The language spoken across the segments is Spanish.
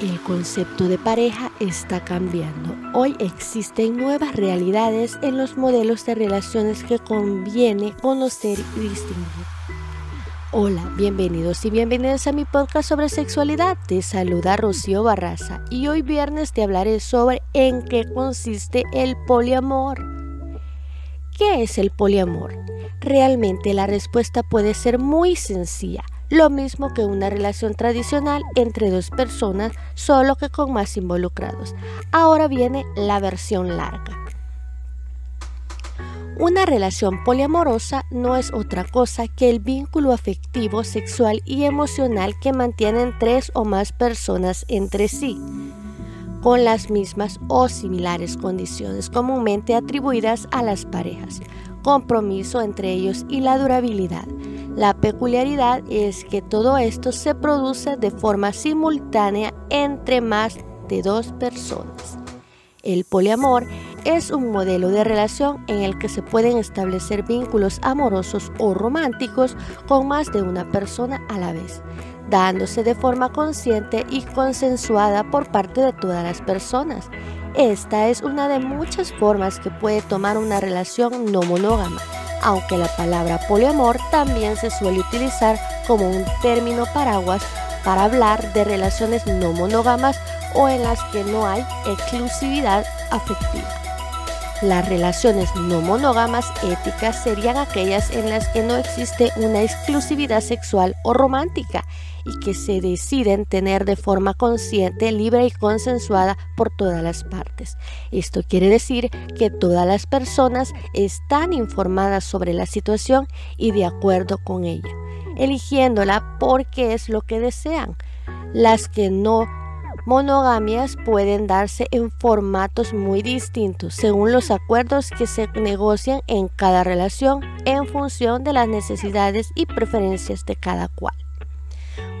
El concepto de pareja está cambiando. Hoy existen nuevas realidades en los modelos de relaciones que conviene conocer y distinguir. Hola, bienvenidos y bienvenidas a mi podcast sobre sexualidad. Te saluda Rocío Barraza y hoy viernes te hablaré sobre en qué consiste el poliamor. ¿Qué es el poliamor? Realmente la respuesta puede ser muy sencilla lo mismo que una relación tradicional entre dos personas, solo que con más involucrados. Ahora viene la versión larga. Una relación poliamorosa no es otra cosa que el vínculo afectivo, sexual y emocional que mantienen tres o más personas entre sí, con las mismas o similares condiciones comúnmente atribuidas a las parejas, compromiso entre ellos y la durabilidad la peculiaridad es que todo esto se produce de forma simultánea entre más de dos personas. El poliamor es un modelo de relación en el que se pueden establecer vínculos amorosos o románticos con más de una persona a la vez, dándose de forma consciente y consensuada por parte de todas las personas. Esta es una de muchas formas que puede tomar una relación no monógama aunque la palabra poliamor también se suele utilizar como un término paraguas para hablar de relaciones no monógamas o en las que no hay exclusividad afectiva. Las relaciones no monógamas éticas serían aquellas en las que no existe una exclusividad sexual o romántica y que se deciden tener de forma consciente, libre y consensuada por todas las partes. Esto quiere decir que todas las personas están informadas sobre la situación y de acuerdo con ella, eligiéndola porque es lo que desean. Las que no monogamias pueden darse en formatos muy distintos según los acuerdos que se negocian en cada relación en función de las necesidades y preferencias de cada cual.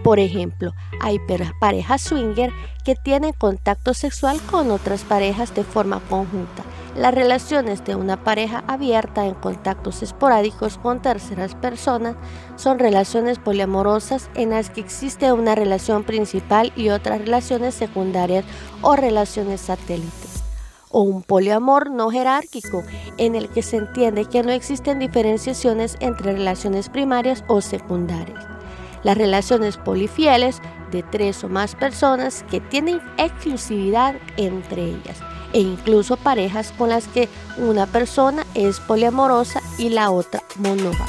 Por ejemplo, hay parejas swinger que tienen contacto sexual con otras parejas de forma conjunta. Las relaciones de una pareja abierta en contactos esporádicos con terceras personas son relaciones poliamorosas en las que existe una relación principal y otras relaciones secundarias o relaciones satélites o un poliamor no jerárquico, en el que se entiende que no existen diferenciaciones entre relaciones primarias o secundarias. Las relaciones polifieles de tres o más personas que tienen exclusividad entre ellas e incluso parejas con las que una persona es poliamorosa y la otra monógama.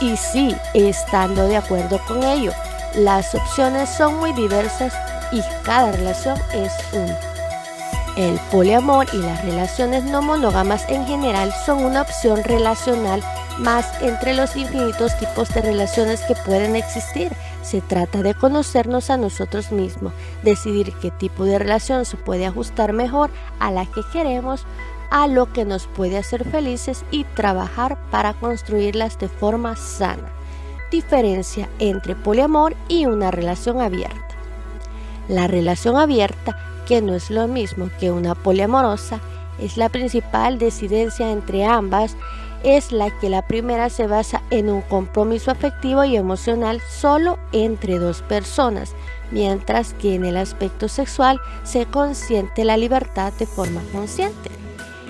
Y sí, estando de acuerdo con ello, las opciones son muy diversas y cada relación es única. El poliamor y las relaciones no monógamas en general son una opción relacional más entre los infinitos tipos de relaciones que pueden existir. Se trata de conocernos a nosotros mismos, decidir qué tipo de relación se puede ajustar mejor a la que queremos, a lo que nos puede hacer felices y trabajar para construirlas de forma sana. Diferencia entre poliamor y una relación abierta. La relación abierta, que no es lo mismo que una poliamorosa, es la principal decidencia entre ambas es la que la primera se basa en un compromiso afectivo y emocional solo entre dos personas, mientras que en el aspecto sexual se consiente la libertad de forma consciente.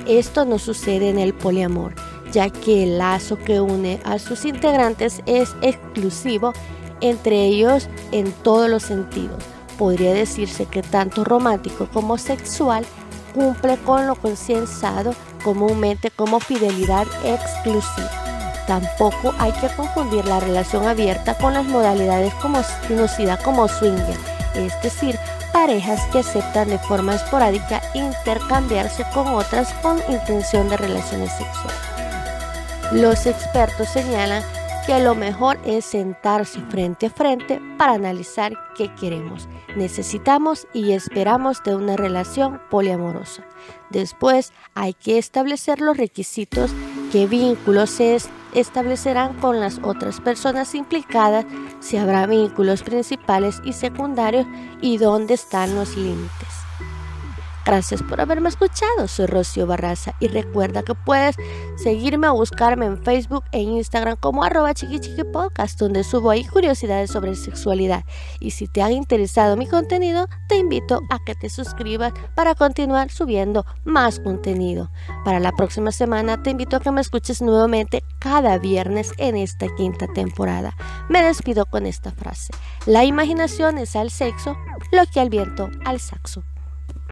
Esto no sucede en el poliamor, ya que el lazo que une a sus integrantes es exclusivo entre ellos en todos los sentidos. Podría decirse que tanto romántico como sexual cumple con lo consensado comúnmente como fidelidad exclusiva. Tampoco hay que confundir la relación abierta con las modalidades conocidas como swinger, es decir, parejas que aceptan de forma esporádica intercambiarse con otras con intención de relaciones sexuales. Los expertos señalan que lo mejor es sentarse frente a frente para analizar qué queremos, necesitamos y esperamos de una relación poliamorosa. Después hay que establecer los requisitos, qué vínculos se establecerán con las otras personas implicadas, si habrá vínculos principales y secundarios y dónde están los límites. Gracias por haberme escuchado. Soy Rocío Barraza y recuerda que puedes seguirme o buscarme en Facebook e Instagram como arroba podcast donde subo ahí curiosidades sobre sexualidad. Y si te ha interesado mi contenido, te invito a que te suscribas para continuar subiendo más contenido. Para la próxima semana te invito a que me escuches nuevamente cada viernes en esta quinta temporada. Me despido con esta frase. La imaginación es al sexo lo que al viento al saxo.